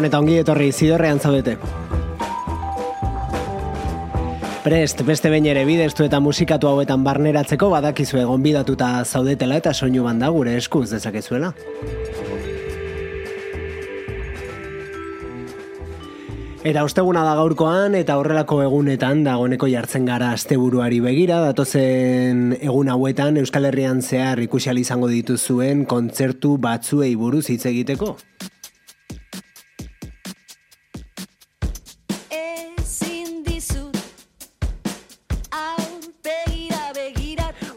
Gabon eta ongi etorri zidorrean zaudete. Prest, beste behin ere bideztu eta musikatu hauetan barneratzeko badakizu egon bidatuta zaudetela eta soinu banda gure eskuz dezakezuela. Eta osteguna da gaurkoan eta horrelako egunetan dagoeneko jartzen gara asteburuari begira, datozen egun hauetan Euskal Herrian zehar ikusial izango dituzuen kontzertu batzuei buruz hitz egiteko.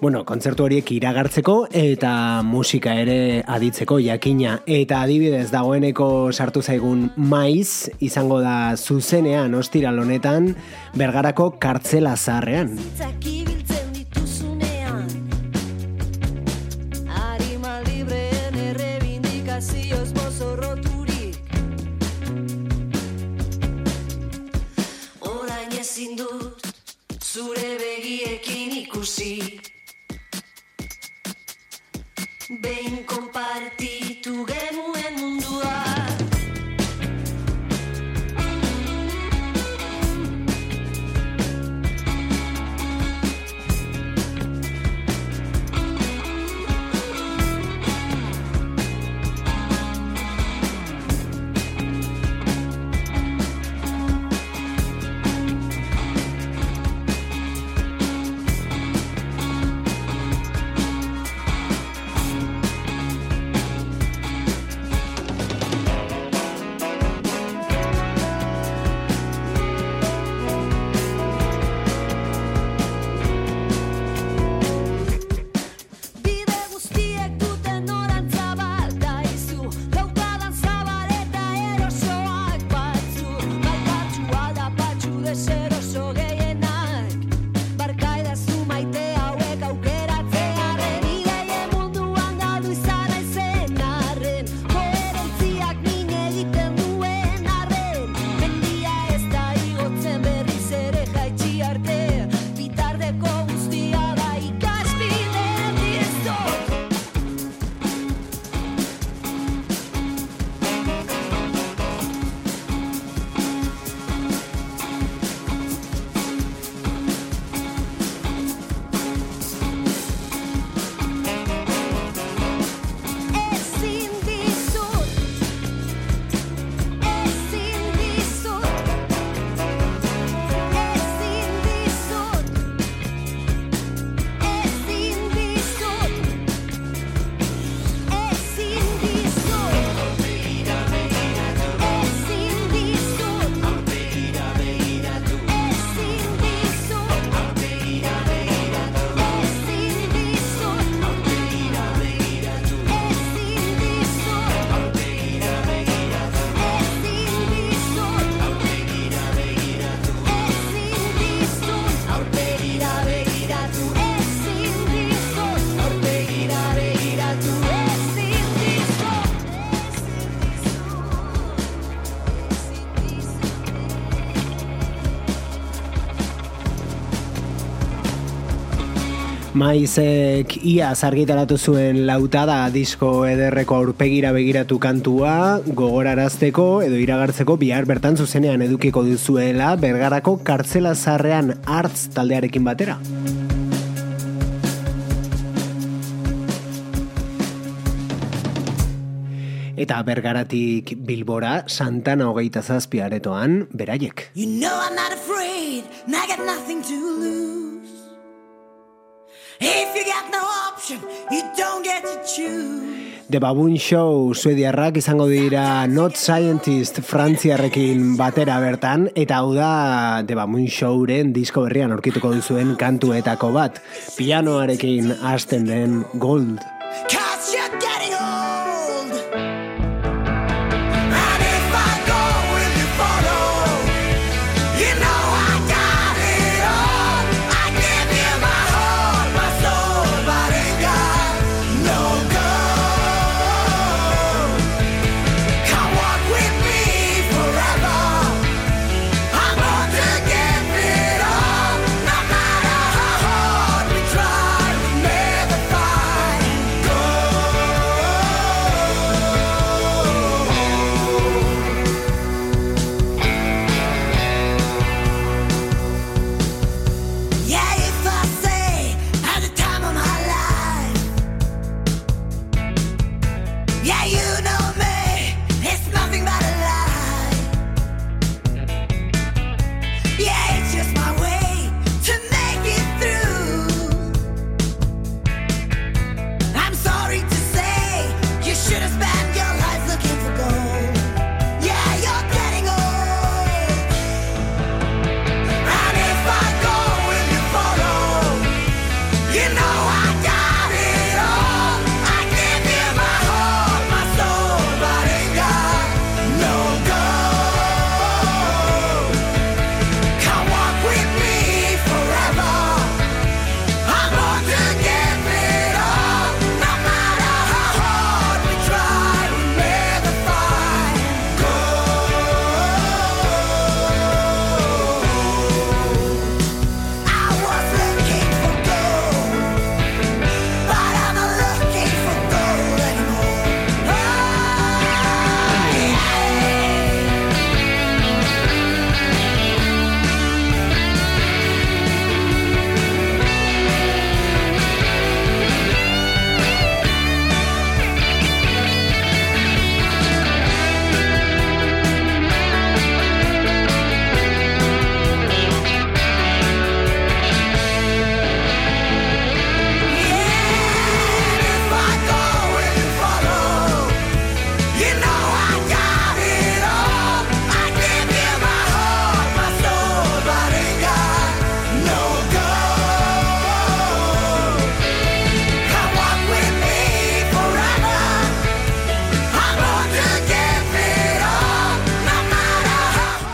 Bueno, kontzertu horiek iragartzeko eta musika ere aditzeko jakina. Eta adibidez dagoeneko sartu zaigun maiz, izango da zuzenean ostira honetan bergarako kartzela zarrean. maizek ia zargitaratu zuen lautada disko ederreko aurpegira begiratu kantua gogorarazteko edo iragartzeko bihar bertan zuzenean edukiko duzuela bergarako kartzela zarrean hartz taldearekin batera. Eta bergaratik bilbora Santana hogeita zazpi aretoan beraiek. You know I'm not afraid, and I got nothing to lose. If you got no option, you don't get to choose. The Baboon Show suediarrak izango dira Not Scientist frantziarrekin batera bertan eta hau da The Baboon Showren disko berrian aurkituko duzuen kantuetako bat pianoarekin hasten den Gold.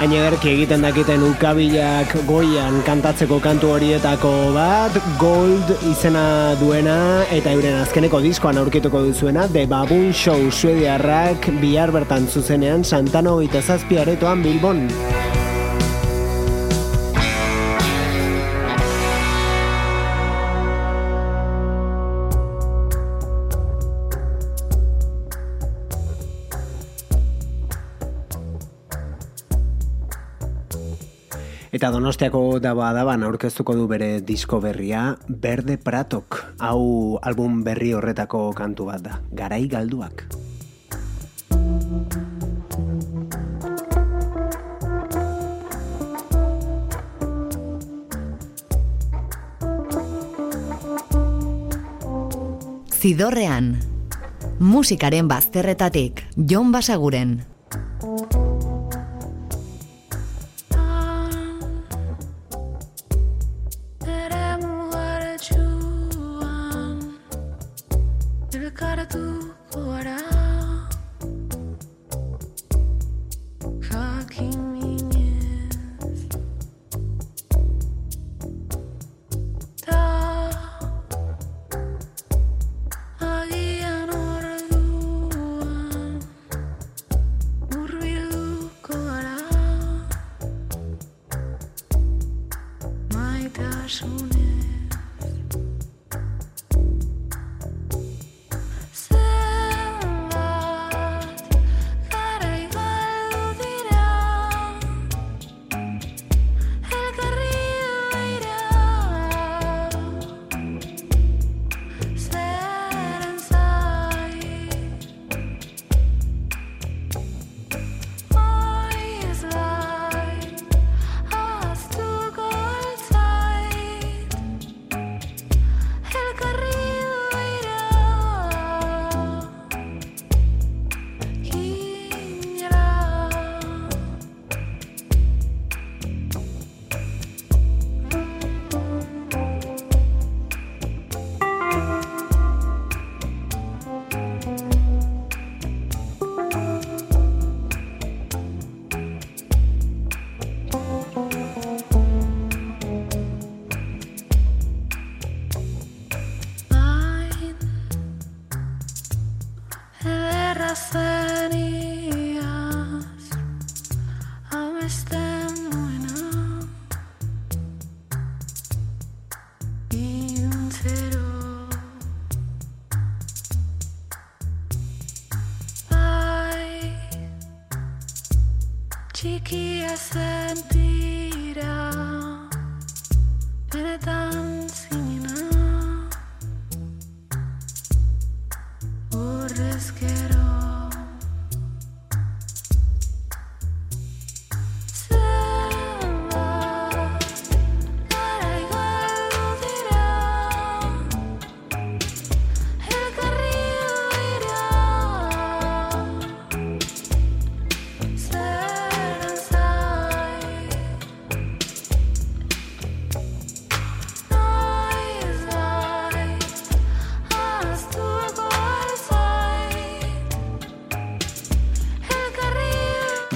Gainerk egiten dakiten ukabilak goian kantatzeko kantu horietako bat, Gold izena duena eta euren azkeneko diskoan aurkituko duzuena, The Baboon Show suediarrak bihar bertan zuzenean Santana Oita Zazpi aretoan Bilbon. Eta Donostiako daba daban aurkeztuko du bere disko berria Berde Pratok, hau album berri horretako kantu bat da, garai galduak. Zidorrean, musikaren bazterretatik, Jon Basaguren.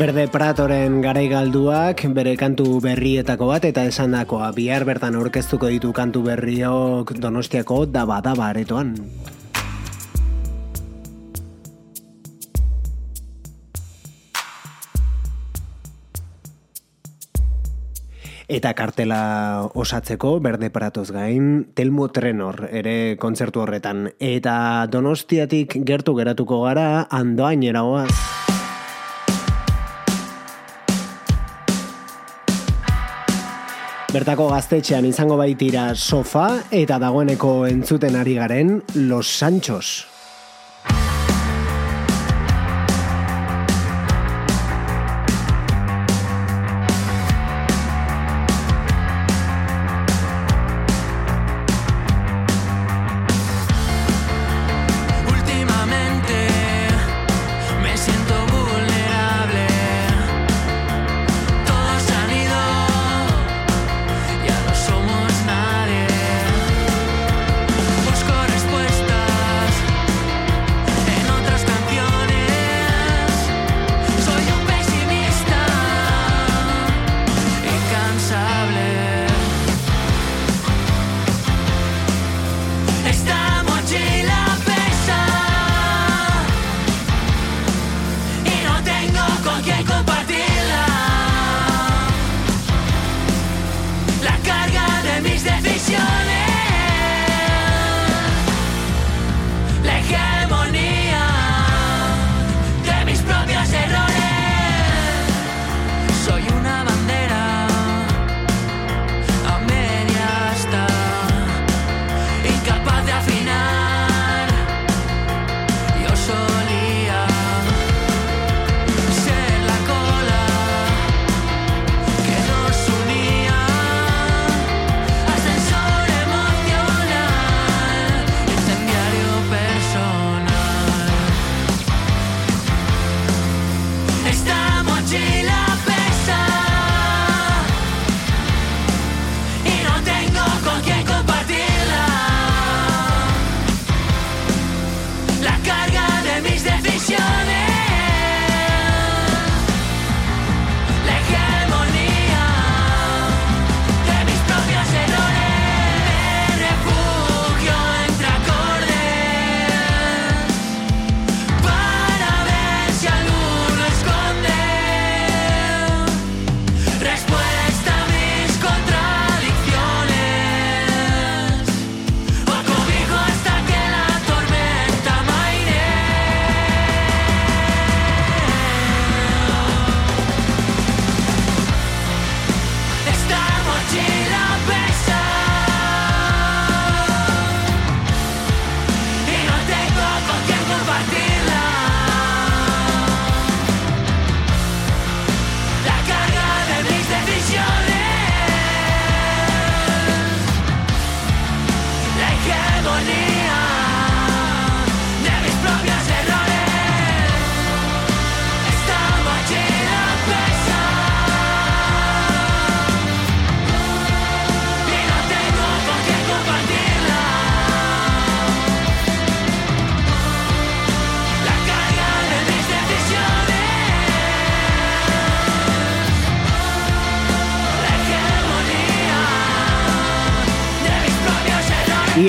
Berde Pratoren garai galduak bere kantu berrietako bat eta esandakoa bihar bertan aurkeztuko ditu kantu berriok Donostiako daba daba aretoan. Eta kartela osatzeko Berde Pratoz gain Telmo Trenor ere kontzertu horretan. Eta Donostiatik gertu geratuko gara andoainera goaz. Bertako gaztetxean izango baitira sofa eta dagoeneko entzuten ari garen Los Sanchos.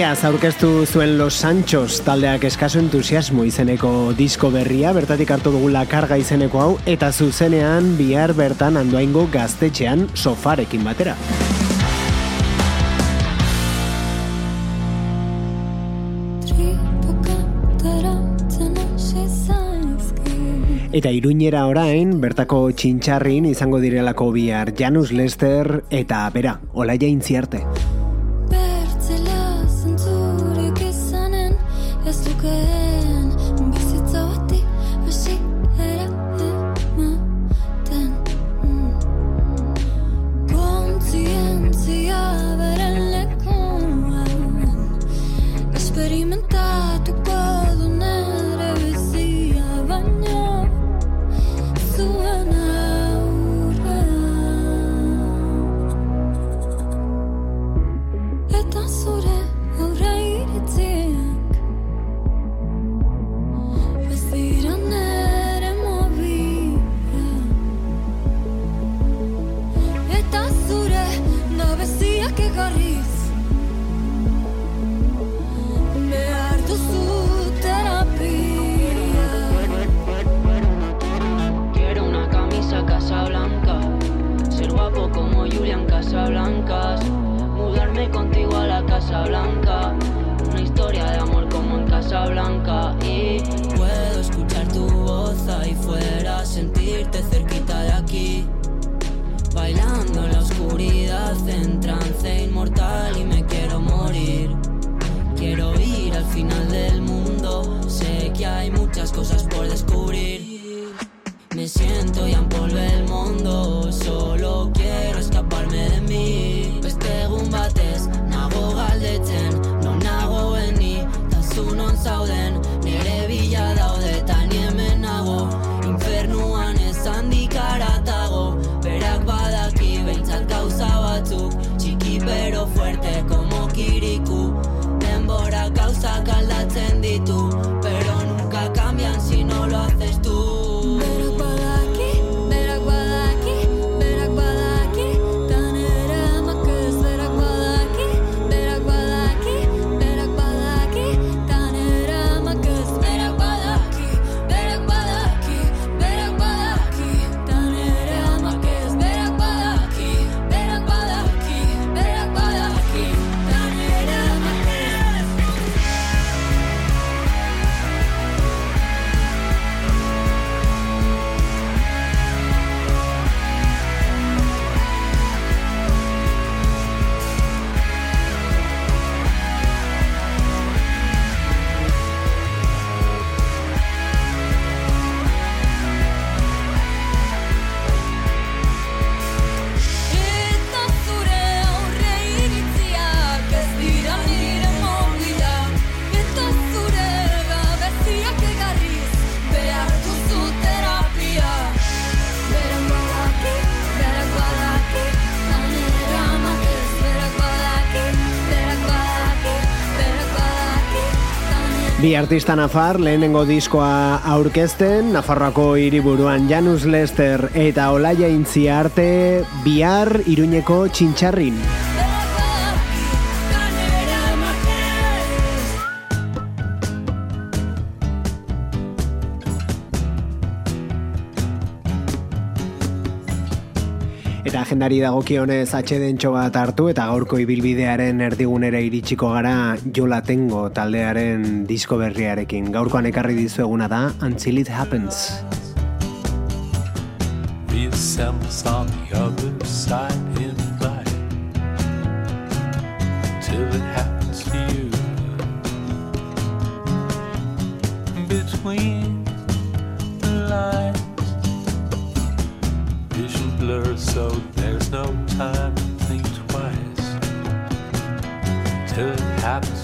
iaz aurkeztu zuen Los Sanchos taldeak eskaso entusiasmo izeneko disko berria, bertatik hartu dugula karga izeneko hau, eta zuzenean bihar bertan andoaingo gaztetxean sofarekin batera. Eta iruñera orain, bertako txintxarrin izango direlako bihar Janus Lester eta bera, olaia intziarte. artista nafar lehenengo diskoa aurkezten, Nafarroako hiriburuan Janus Lester eta Olaia Intzi arte bihar Iruñeko. Txintxarrin. Eta agendari dagokionez atxedentxo bat hartu eta gaurko ibilbidearen erdigunera iritsiko gara Jolatengo taldearen disko berriarekin. Gaurkoan ekarri dizueguna da Until It Happens. Reassembles on the other side in life Until it happens to you Between the lines blur, so there's no time to think twice till it happens.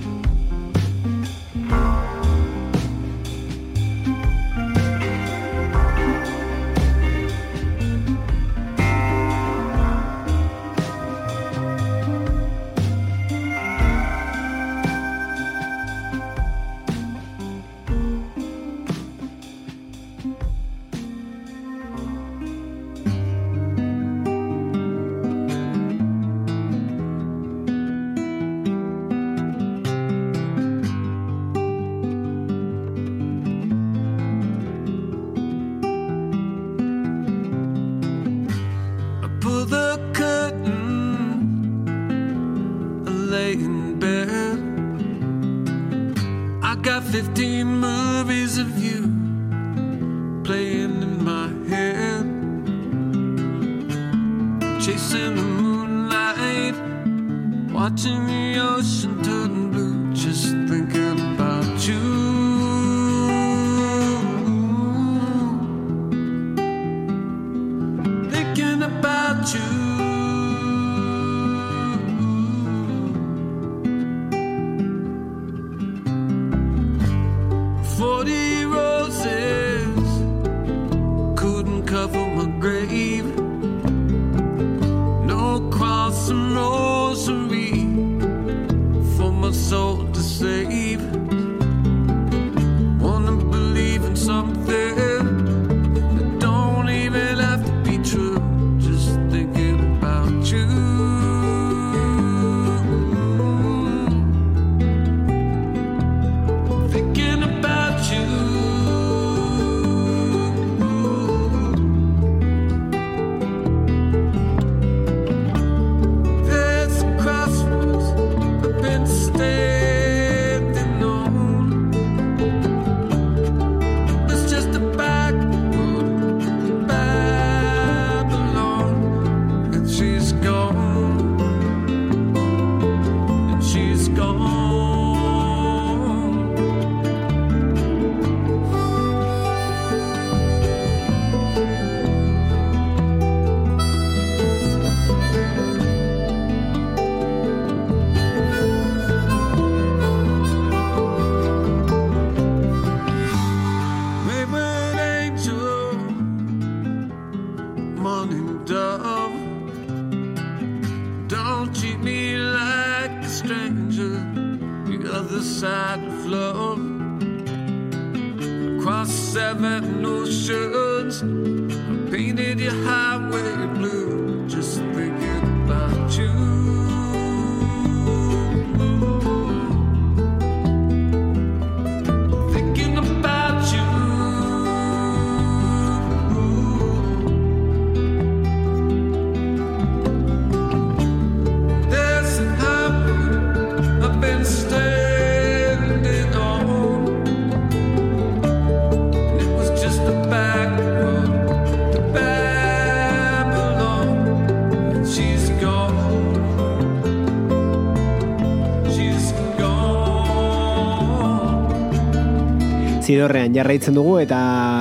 zidorrean jarraitzen dugu eta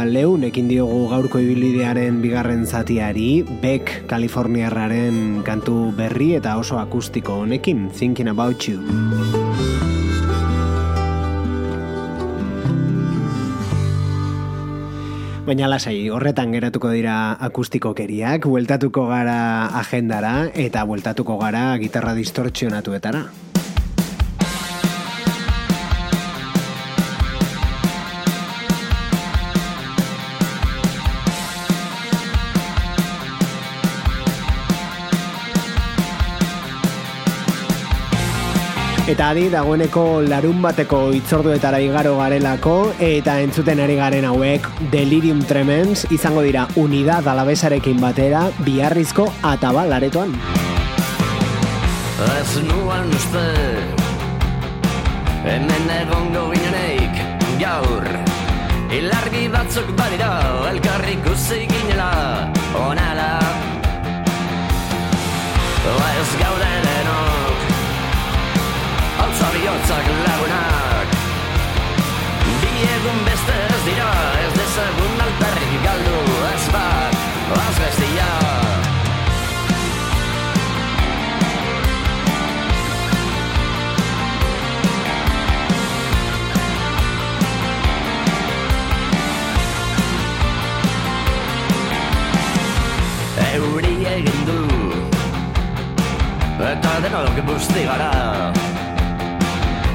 leun ekin diogu gaurko ibilidearen bigarren zatiari, Beck, Kaliforniarraren kantu berri eta oso akustiko honekin, Thinking About You. Baina lasai, horretan geratuko dira akustikokeriak, bueltatuko gara agendara eta bueltatuko gara gitarra distortzionatuetara. Adi, dagoeneko larun bateko itzorduetara igaro garelako, eta entzuten ari garen hauek Delirium Tremens izango dira unidad alabesarekin batera biharrizko atabal aretoan. Ez nuen uste Hemen egongo gineneik gaur Ilargi batzuk badira elkarri ikusi ginela Onala Ez gaude sóc l'Agonac. Via bestes t'estirà, és de segon al terri, caldo, es va, els bestiar. Hauria gandú, a tot el que postigarà.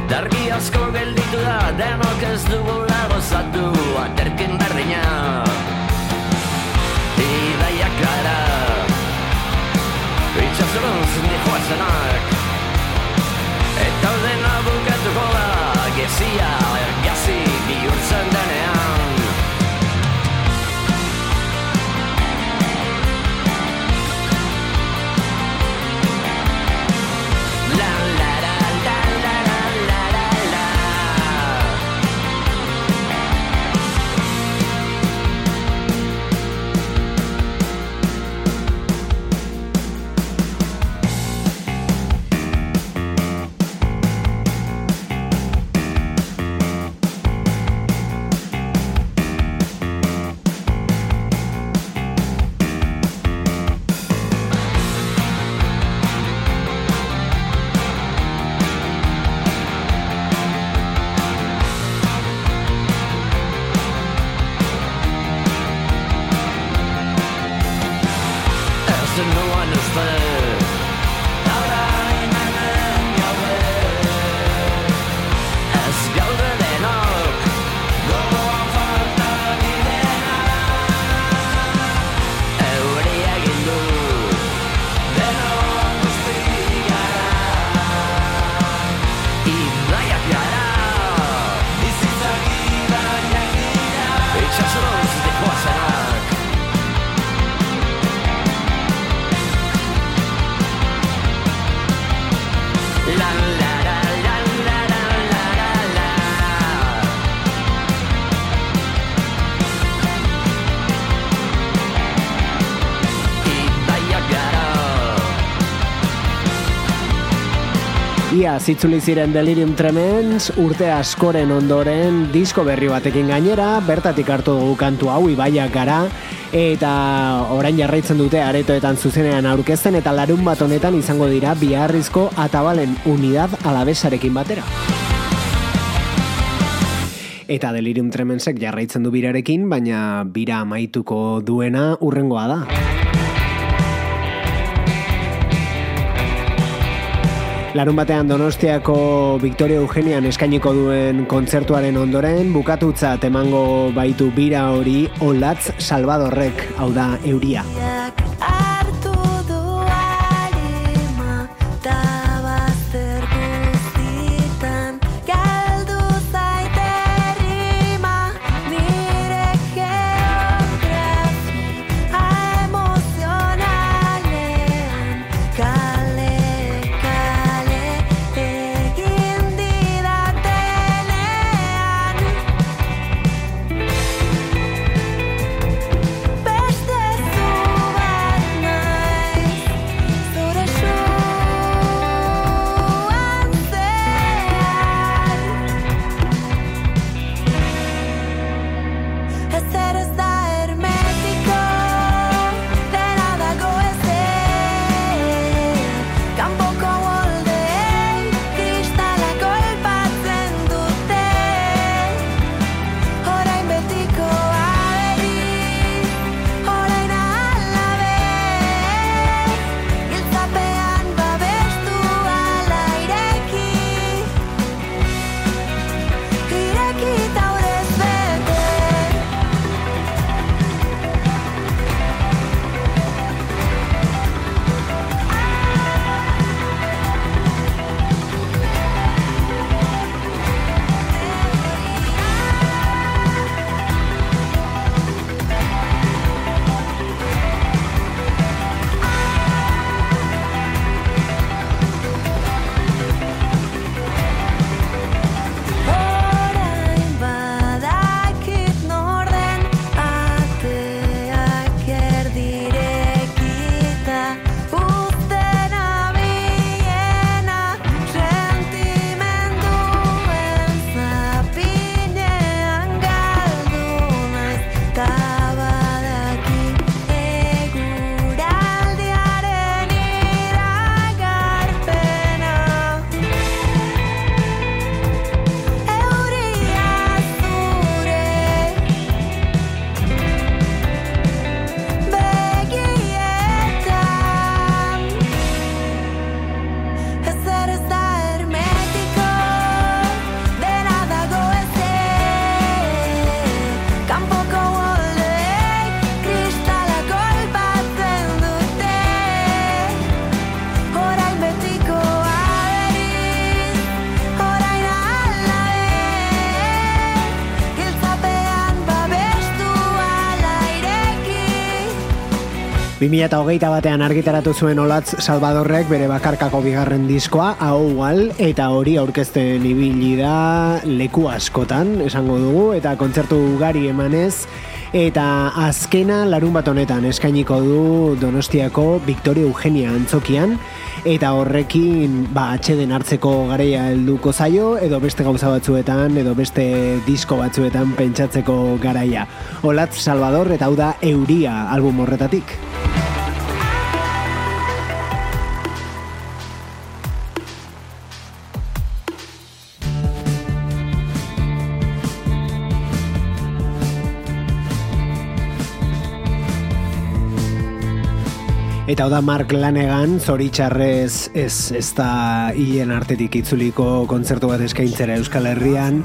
Dargi asko gelditu da Denok ez dugula gozatu Ia zitzuli ziren Delirium Tremens urte askoren ondoren disko berri batekin gainera, bertatik hartu dugu kantu hau ibaiak gara, eta orain jarraitzen dute aretoetan zuzenean aurkezten eta larun bat honetan izango dira biharrizko atabalen unidad alabesarekin batera. Eta Delirium Tremensek jarraitzen du birarekin, baina bira amaituko duena urrengoa da. Larun batean Donostiako Victoria Eugenian eskainiko duen kontzertuaren ondoren bukatutza temango baitu bira hori Olatz Salvadorrek, hau da euria. 2008 batean argitaratu zuen Olatz Salvadorrek bere bakarkako bigarren diskoa, hau igual, eta hori aurkezten ibili da leku askotan, esango dugu, eta kontzertu ugari emanez, eta azkena larun bat honetan eskainiko du Donostiako Victoria Eugenia antzokian, eta horrekin ba, atxeden hartzeko gareia helduko zaio, edo beste gauza batzuetan, edo beste disko batzuetan pentsatzeko garaia. Olatz Salvador eta hau da Euria album horretatik. Eta hau da Mark Lanegan, zoritxarrez ez, ez da hilen artetik itzuliko kontzertu bat eskaintzera Euskal Herrian,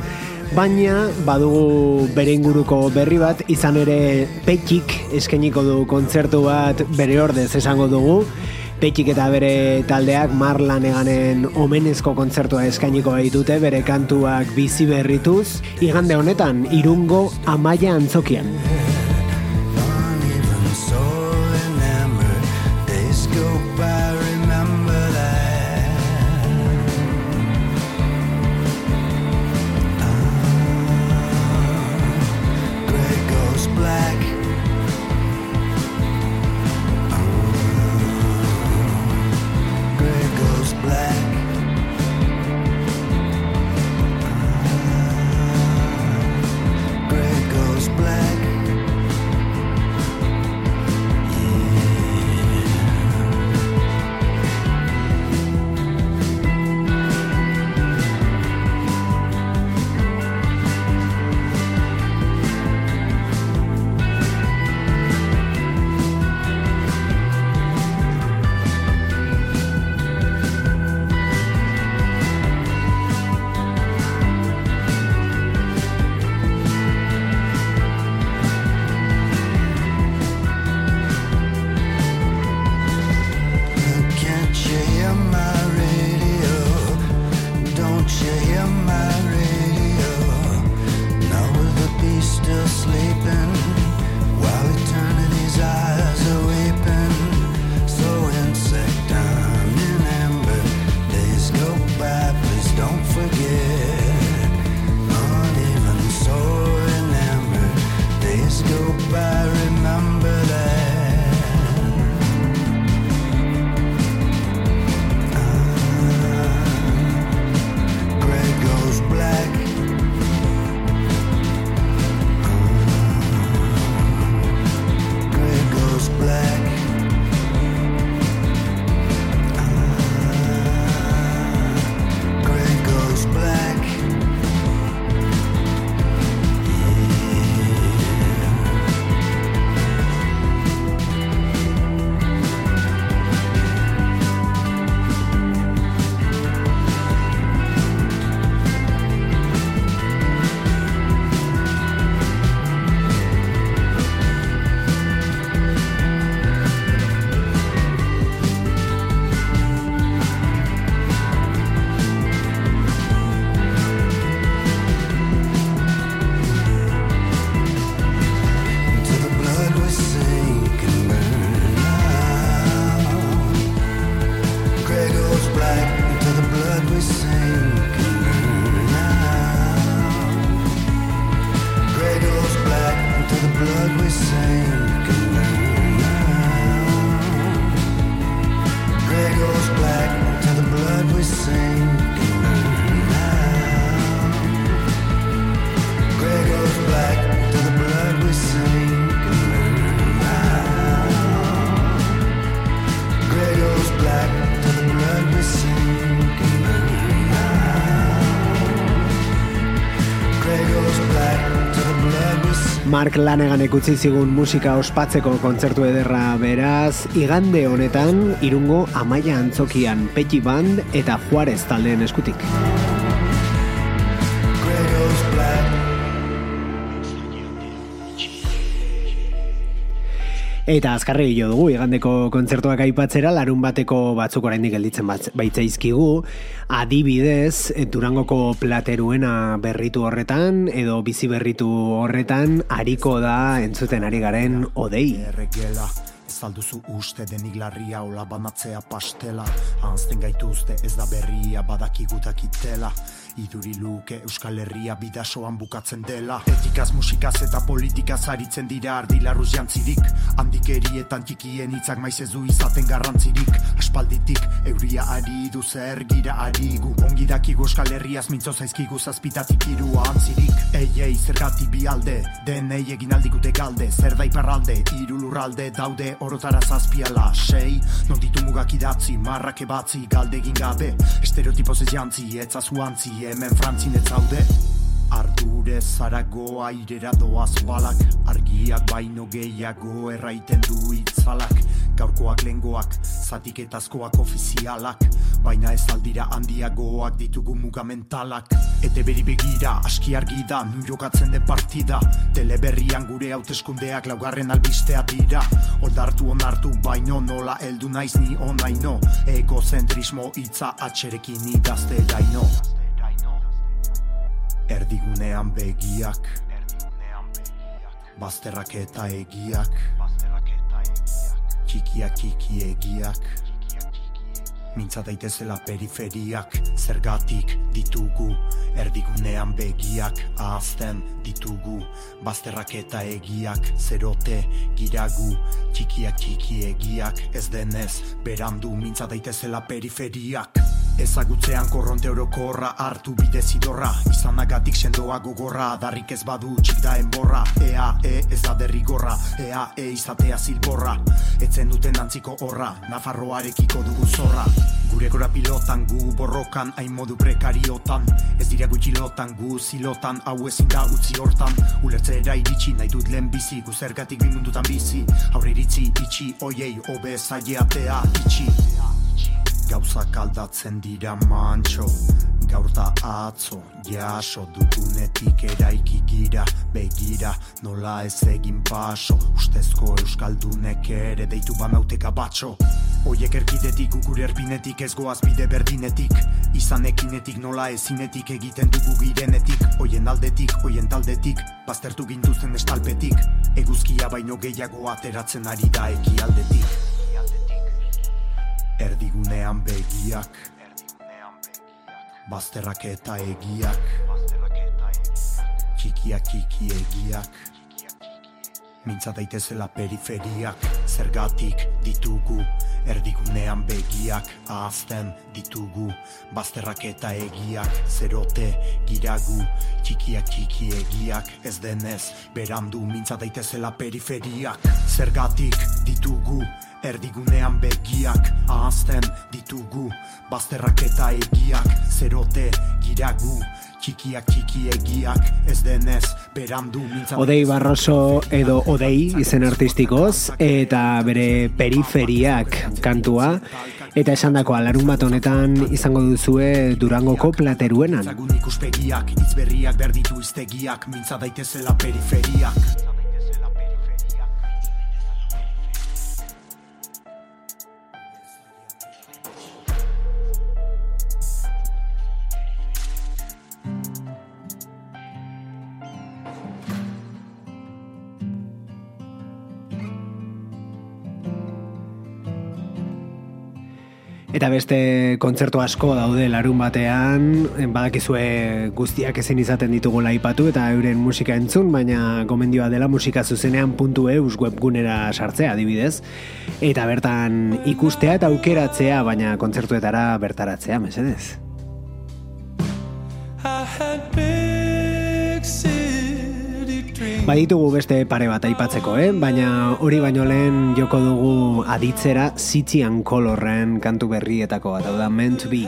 baina badugu bere inguruko berri bat, izan ere Petxik eskainiko du kontzertu bat bere ordez esango dugu, Petxik eta bere taldeak Mark Laneganen omenezko kontzertua eskainiko baitute bere kantuak bizi berrituz, igande honetan irungo amaia antzokian. Mark Lanegan ekutzi zigun musika ospatzeko kontzertu ederra beraz, igande honetan irungo amaia antzokian Petty Band eta Juarez taldeen eskutik. Eta azkarri jo dugu, igandeko kontzertuak aipatzera, larun bateko batzuk oraindik gelditzen baitzaizkigu, adibidez, eh, Durangoko plateruena berritu horretan, edo bizi berritu horretan, ariko da entzuten ari garen odei. Erregela, Zalduzu uste denik larria ola banatzea pastela? Anzten gaituzte ez da berria badakigutak itela Iduri luke Euskal Herria bidasoan bukatzen dela. Etikaz, musikaz eta politikaz aritzen dira ardilarruz jantzirik. Handikerietan txikien hitzak maiz ez du izaten garrantzirik. Aspalditik euria ari du zer gira ari Ongi dakigu Euskal Herriaz mintzo zaizkigu zazpitatik irua antzirik Ei, ei, zergatik bi alde, denei egin aldikute galde. Zer da iparralde, hiru lurralde daude orotara zazpiala. Sei, non ditu mugak idatzi, marrak ebatzi, galde egin gabe. Estereotipoz ez jantzi, etzazu antzi, hemen frantzin ez zaude. Ardure zarago airera doaz balak. Argiak baino gehiago erraiten du itzalak. Gaurkoak lengoak, zatiketazkoak ofizialak. Baina ez aldira handiagoak ditugu mugamentalak. Ete beri begira, aski argi da, nun jokatzen den partida. Teleberrian gure hauteskundeak laugarren albistea dira. Oldartu onartu baino nola heldu naiz ni onaino. Egozentrismo hitza atxerekin idazte daino Erdigunean begiak. Bazterrak eta egiak. Txikiak txiki egiak. Mintza daitezela periferiak. Zergatik ditugu Erdigunean begiak. Ahazten ditugu Bazterrak eta egiak. Zerote giragu. Txikiak txiki egiak. Ez denez berandu Mintza daitezela periferiak Ezagutzean korronte orokorra hartu bide zidorra. Izanagatik sendoa gogorra Darrik ez badu txik da enborra. Ea, e, ez da derrigorra. Ea, e, izatea zilborra Etzen duten antziko horra Nafarroarekiko dugu zorra. Gure gora pilotan gu borrokan Hain modu prekariotan. Ez dira gutxi lotan gu zilotan Hau ezin da utzi hortan. Ulertzera iritsi nahi dut lehen bizi Gu zergatik bimundutan bizi. Aurre iritzi itxi oiei Obe zaileatea itxi Gauzak aldatzen dira mantxo Gaur da atzo jaso dugunetik eraiki gira. Begira nola ez egin paso. Ustezko euskaldunek ere deitu banauteka batxo Oiek erkidetik gure erpinetik ez goaz bide berdinetik. Izan ekinetik nola ezinetik egiten dugu girenetik. Oien aldetik, oien taldetik, baztertu gintuzten estalpetik. Eguzkia baino gehiago ateratzen ari da eki aldetik Erdigunean begiak. Bazterrak eta egiak. Txikiak txiki egiak. Mintza daitezela periferiak. Zergatik ditugu Erdigunean begiak. Ahazten ditugu Bazterrak eta egiak. Zerote giragu Txikiak txiki egiak. Ez denez berandu Mintza daitezela periferiak. Zergatik ditugu Erdigunean begiak ahazten ditugu Bazterrak eta egiak Zerote giragu Txikiak txiki egiak Ez denez berandu mintza Odei Barroso edo Odei izen artistikoz eta bere periferiak kantua. Eta esandakoa larun bat honetan izango duzue Durangoko plateruenan. Zagun ikuspegiak, hitz berriak berditu iztegiak Mintza daitezela periferiak Eta beste kontzertu asko daude larun batean, badakizue guztiak ezin izaten ditugula aipatu eta euren musika entzun, baina gomendioa dela musika zuzenean eus webgunera sartzea adibidez. Eta bertan ikustea eta aukeratzea, baina kontzertuetara bertaratzea, mesedez. Baditugu beste pare bat aipatzeko, eh? baina hori baino lehen joko dugu aditzera Zitzian Kolorren kantu berrietako bat, hau da Meant to Be.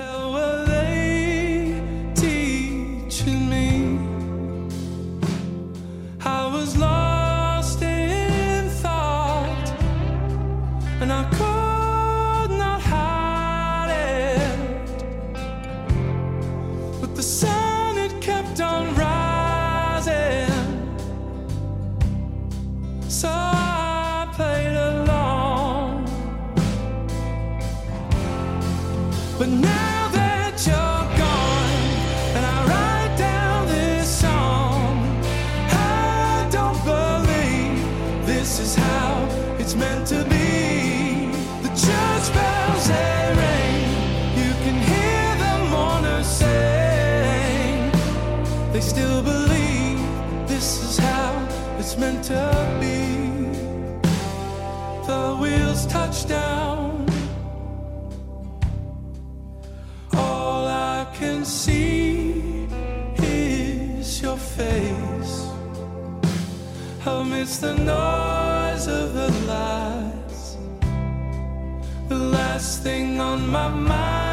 last thing on my mind.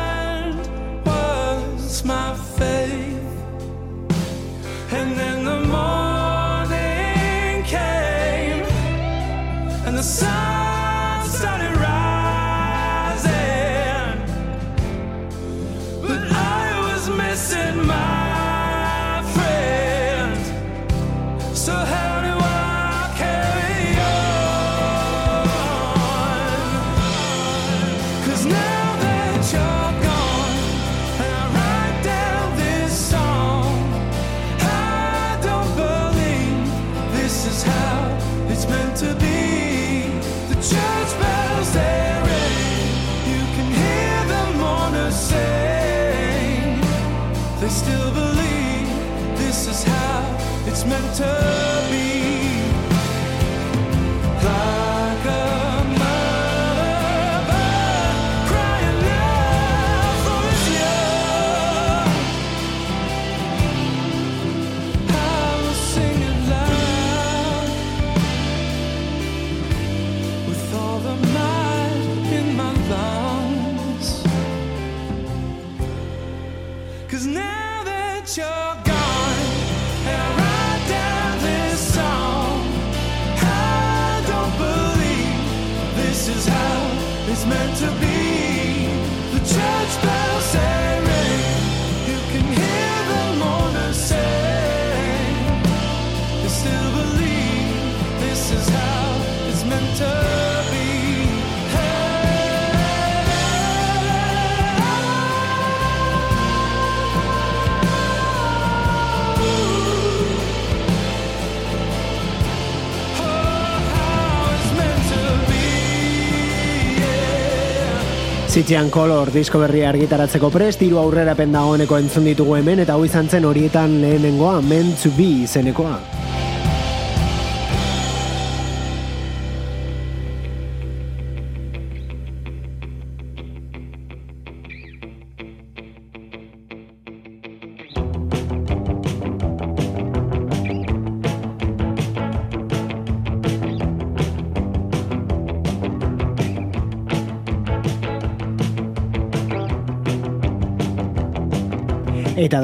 Zitzian Color disko berria argitaratzeko prest, hiru aurrerapen dagoeneko entzun ditugu hemen eta hau izan zen horietan lehenengoa, Meant to Be izenekoa.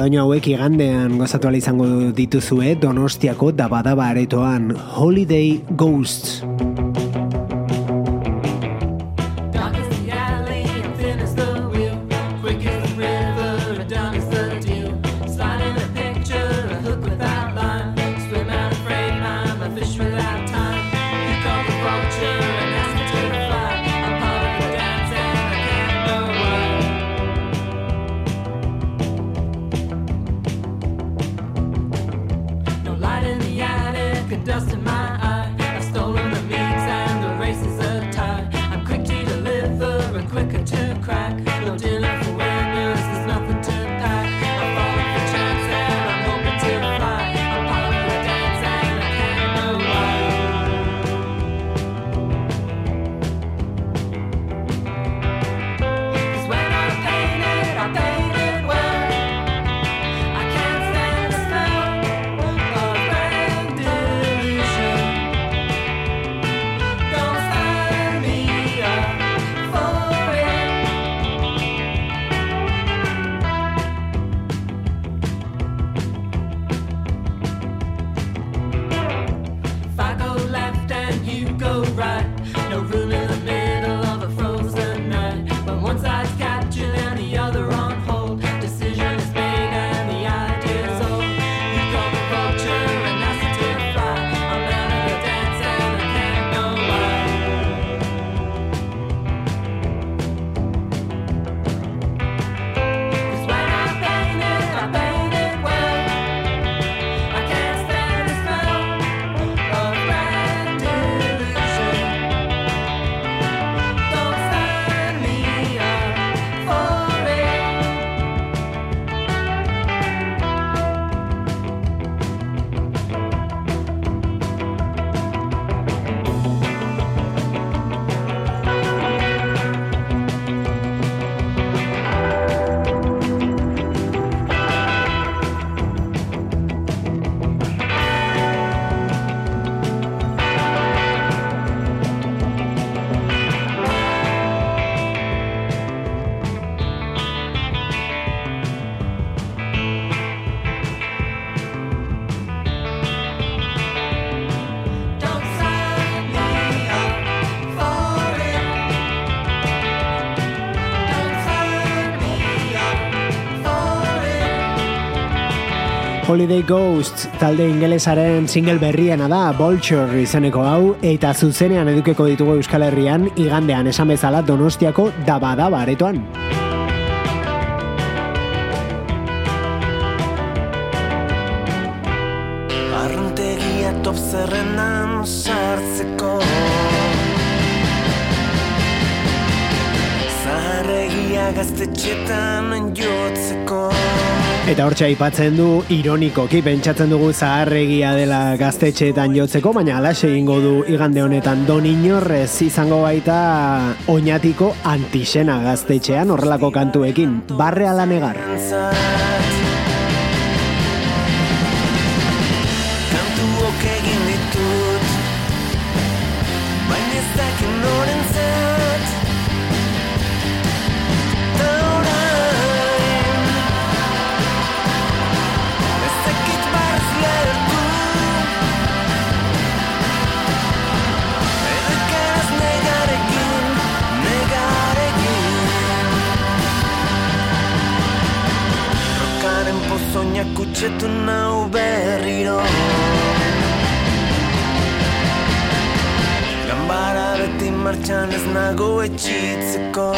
doinu hauek igandean gozatu izango dituzue Donostiako dabadaba aretoan Holiday Ghosts. Holiday Ghost talde ingelesaren single berriena da Vulture izeneko hau eta zuzenean edukeko ditugu Euskal Herrian igandean esan bezala Donostiako daba daba aretoan. Hortxe aipatzen du ironikoki pentsatzen dugu zaharregia dela gaztetxeetan jotzeko, baina alaxe egingo du igande honetan Don Inorrez izango baita oinatiko antisena gaztetxean horrelako kantuekin, barre ala negar. Ez nago etxitzeko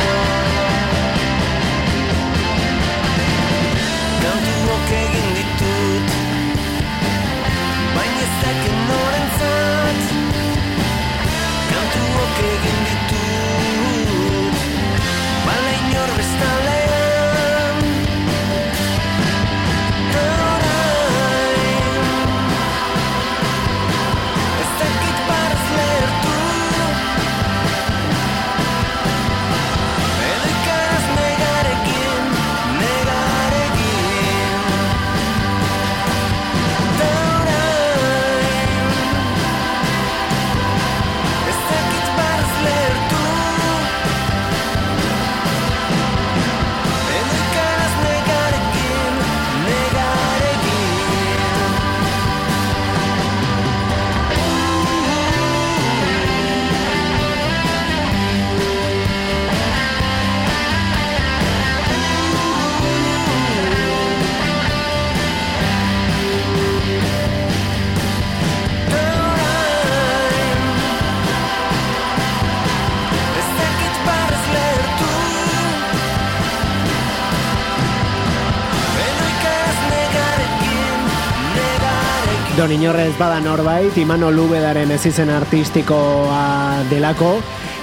Don Inorrez bada norbait, Imano Lubedaren ez izen artistikoa delako,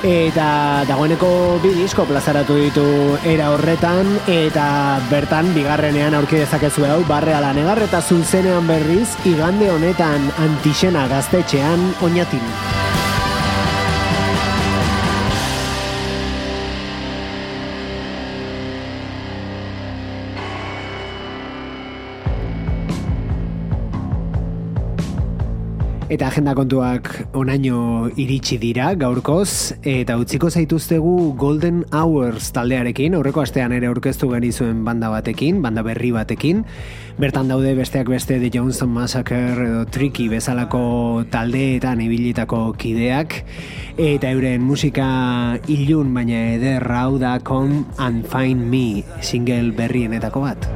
eta dagoeneko bi disko plazaratu ditu era horretan, eta bertan bigarrenean aurki dezakezu hau, barre ala negar eta zuzenean berriz, igande honetan antixena gaztetxean oinatin. Eta agenda kontuak onaino iritsi dira gaurkoz eta utziko zaituztegu Golden Hours taldearekin, aurreko astean ere aurkeztu genizuen banda batekin, banda berri batekin. Bertan daude besteak beste The Johnson Massacre edo Tricky bezalako taldeetan ibilitako kideak eta euren musika ilun baina eder hau da Come and Find Me single berrienetako bat.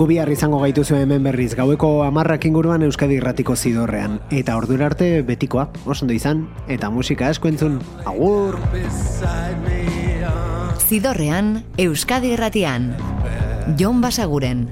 Gubiar izango gaituzu hemen berriz gaueko amarrak inguruan Euskadi irratiko zidorrean. Eta ordura arte betikoa, osondo izan, eta musika asko entzun. Agur! Zidorrean, Euskadi irratian. Jon Basaguren.